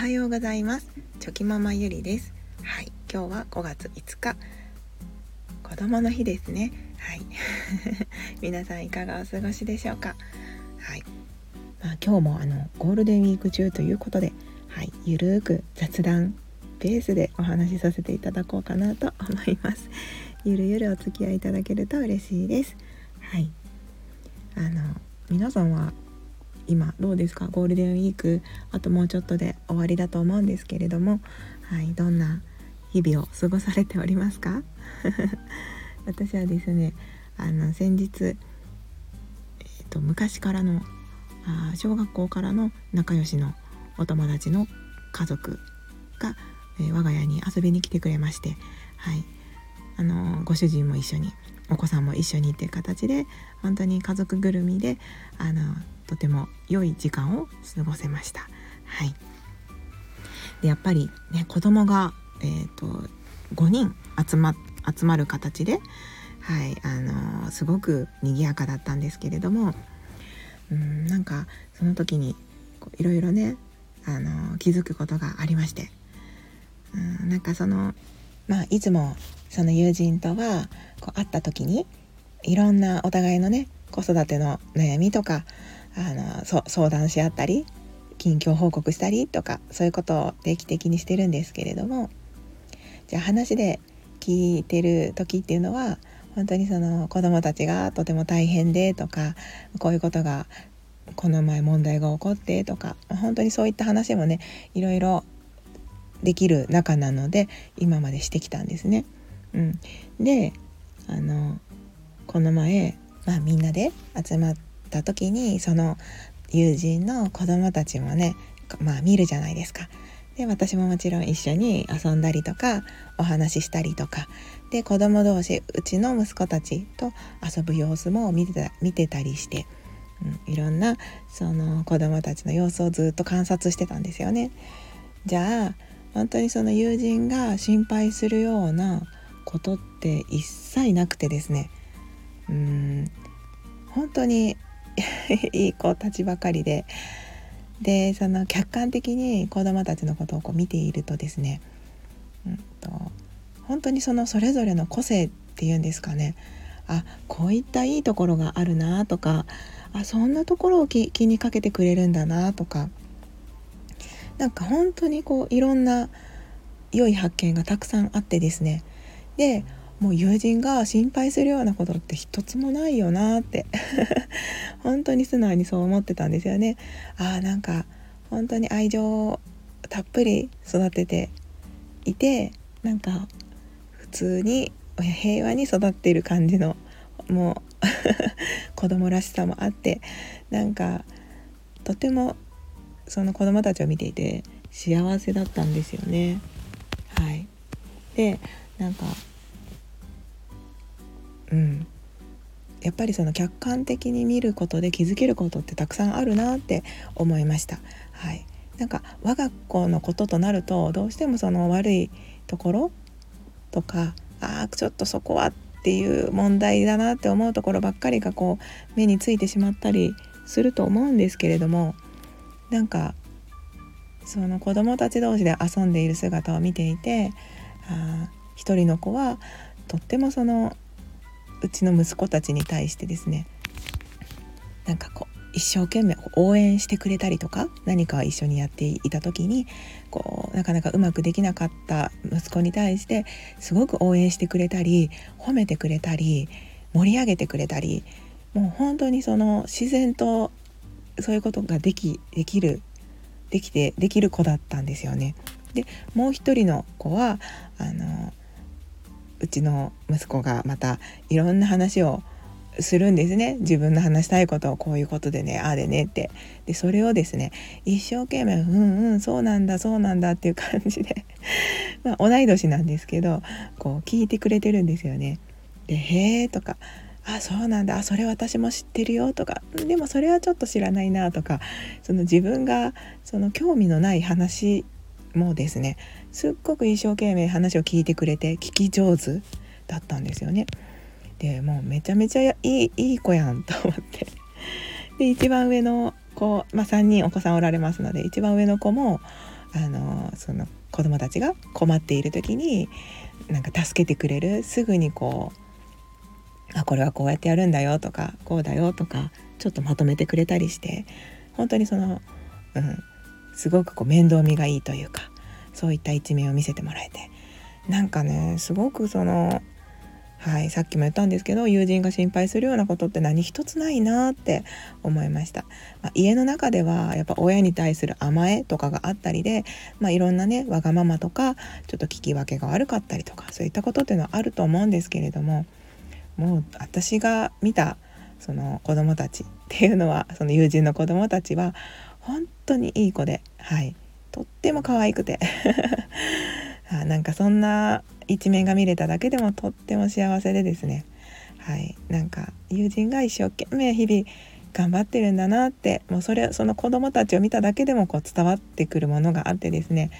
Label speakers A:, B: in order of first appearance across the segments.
A: はようございます。チョキママゆりです。はい。今日は5月5日。子供の日ですね。はい。皆さんいかがお過ごしでしょうか？はい。まあ、今日もあのゴールデンウィーク中ということではい。ゆるーく雑談ベースでお話しさせていただこうかなと思います。ゆるゆるお付き合いいただけると嬉しいです。はい。あの皆さんは今どうですか？ゴールデンウィークあともうちょっとで終わりだと思うんですけれども、はい、どんな日々を過ごされておりますか？私はですねあの先日、えーと、昔からのあ小学校からの仲良しのお友達の家族が、えー、我が家に遊びに来てくれまして、はい、あのご主人も一緒にお子さんも一緒にっていう形で本当に家族ぐるみであのとても良い時間を過ごせました。はい、でやっぱりね子供が、えーと、5人集ま集まる形で、はいあのー、すごく賑やかだったんですけれどもうんなんかその時にいろいろね、あのー、気づくことがありましてうんなんかそのまあいつもその友人とはこう会った時にいろんなお互いのね子育ての悩みとかあの相談し合ったり近況報告したりとかそういうことを定期的にしてるんですけれどもじゃあ話で聞いてる時っていうのは本当にその子どもたちがとても大変でとかこういうことがこの前問題が起こってとか本当にそういった話もねいろいろできる仲なので今までしてきたんですね。うん、であのこの前、まあ、みんなで集まってた時にその友人の子供たちもねまあ見るじゃないですか。で私ももちろん一緒に遊んだりとかお話ししたりとかで子供同士うちの息子たちと遊ぶ様子も見てた見てたりして、うん、いろんなその子供たちの様子をずっと観察してたんですよね。じゃあ本当にその友人が心配するようなことって一切なくてですねうん本当に いい子たちばかりで。でその客観的に子どもたちのことをこう見ているとですね、うんと、本当にそのそれぞれの個性っていうんですかね。あこういったいいところがあるなとかあそんなところを気にかけてくれるんだなとか。なんか本当にこういろんな良い発見がたくさんあってですね。でもう友人が心配するようなことって一つもないよなって 本当に素直にそう思ってたんですよね。ああなんか本当に愛情をたっぷり育てていてなんか普通に平和に育っている感じのもう 子供らしさもあってなんかとてもその子供たちを見ていて幸せだったんですよね。はい、でなんかうんやっぱりその客観的に見ることで気づけることってたくさんあるなって思いました。はい、なんか我が子のこととなるとどうしてもその悪いところとかああちょっとそこはっていう問題だなって思うところばっかりがこう目についてしまったりすると思うんですけれどもなんかその子供たち同士で遊んでいる姿を見ていてあ一人の子はとってもそのうちの息子たちに対してですねなんかこう一生懸命応援してくれたりとか何か一緒にやっていた時にこうなかなかうまくできなかった息子に対してすごく応援してくれたり褒めてくれたり盛り上げてくれたりもう本当にその自然とそういうことができできるできてできる子だったんですよね。でもう一人の子はあのうちの息子がまたいろんな話をするんですね。自分の話したいことをこういうことでねああでねって。でそれをですね一生懸命「うんうんそうなんだそうなんだ」っていう感じで。まあ同い年なんですけどこう聞いてくれてるんですよね。で「へえ」とか「あそうなんだあそれ私も知ってるよ」とか「でもそれはちょっと知らないな」とかその自分がその興味のない話もですねすっごく一生懸命話を聞いてくれて聞き上手だったんですよね。でもうめちゃめちゃいいいい子やんと思って で一番上の子、まあ、3人お子さんおられますので一番上の子もあのその子供たちが困っている時になんか助けてくれるすぐにこうあこれはこうやってやるんだよとかこうだよとかちょっとまとめてくれたりして本当にその、うん、すごくこう面倒見がいいというかそういった一面を見せてもらえて。なんかねすごくそのはい、さっきも言ったんですけど友人が心配するようなことって何一つないなって思いました、まあ、家の中ではやっぱ親に対する甘えとかがあったりで、まあ、いろんなねわがままとかちょっと聞き分けが悪かったりとかそういったことっていうのはあると思うんですけれどももう私が見たその子供たちっていうのはその友人の子供たちは本当にいい子ではい。とっても可愛くて。あなんかそんな一面が見れただけでもとっても幸せでですね。はい。なんか友人が一生懸命日々頑張ってるんだなってもうそれその子供たちを見ただけでもこう伝わってくるものがあってですね。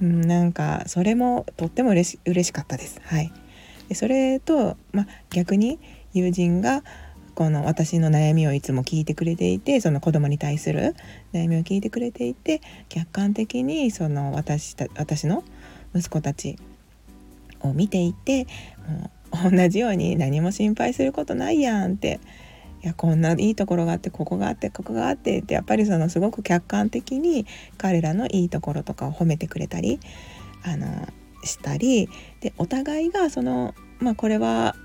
A: うんなんかそれもとっても嬉し嬉しかったです。はい、でそれと、ま逆に友人がこの私の悩みをいつも聞いてくれていてその子供に対する悩みを聞いてくれていて客観的にその私た私の息子たちを見ていて同じように何も心配することないやんっていやこんないいところがあってここがあってここがあってってやっぱりそのすごく客観的に彼らのいいところとかを褒めてくれたりあのしたりでお互いがそのまあこれは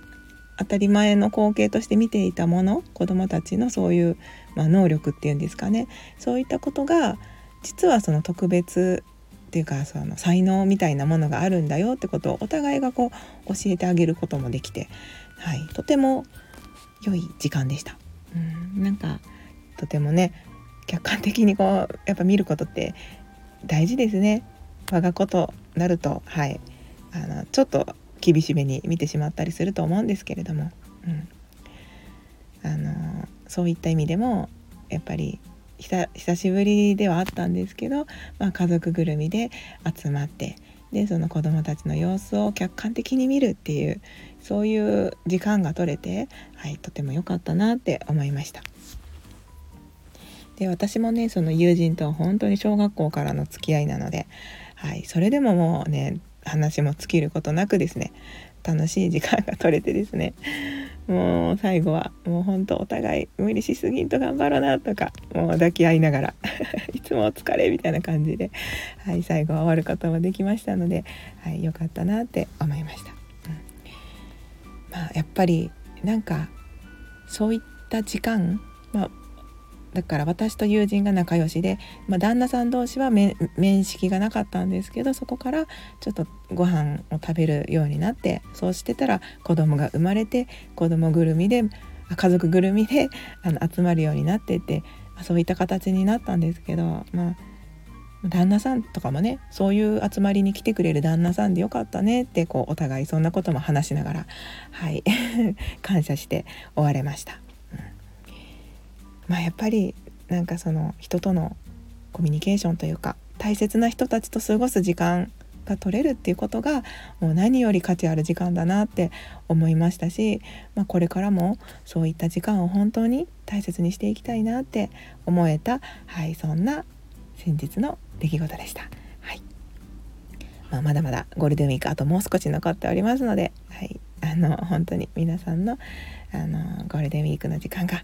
A: 当たり前の光景として見ていたもの子どもたちのそういう、まあ、能力っていうんですかねそういったことが実はその特別っていうかその才能みたいなものがあるんだよってことをお互いがこう教えてあげることもできて、はい、とても良い時間でした。うんなんかとてもね客観的にこうやっぱ見ることって大事ですね。我がことなると、はい、あのちょっと厳しめに見てしまったりすると思うんですけれども、うん、あのそういった意味でもやっぱり久しぶりではあったんですけど、まあ、家族ぐるみで集まってでその子どもたちの様子を客観的に見るっていうそういう時間が取れて、はい、とても良かったなって思いました。で私もねその友人と本当に小学校からの付き合いなので、はい、それでももうね話も尽きることなくですね楽しい時間が取れてですねもう最後はもうほんとお互い無理しすぎんと頑張ろうなとかもう抱き合いながら いつもお疲れみたいな感じで、はい、最後は終わることもできましたので、はい、よかったなって思いました。うん、まあ、やっぱりなんかそういった時間、まあ、だから私と友人が仲良しで、まあ、旦那さん同士は面識がなかったんですけどそこからちょっとご飯を食べるようになってそうしてたら子供が生まれて子供ぐるみで家族ぐるみであの集まるようになってて、そういった形になったんですけどまあ旦那さんとかもねそういう集まりに来てくれる旦那さんでよかったねってこうお互いそんなことも話しながらはい 感謝して終われました。まあやっぱりなんかその人とのコミュニケーションというか大切な人たちと過ごす時間が取れるっていうことがもう何より価値ある時間だなって思いましたし、まあ、これからもそういった時間を本当に大切にしていきたいなって思えた、はい、そんな先日の出来事でした。まあ、まだまだゴールデンウィークあともう少し残っておりますので、はい、あの本当に皆さんのあのゴールデンウィークの時間が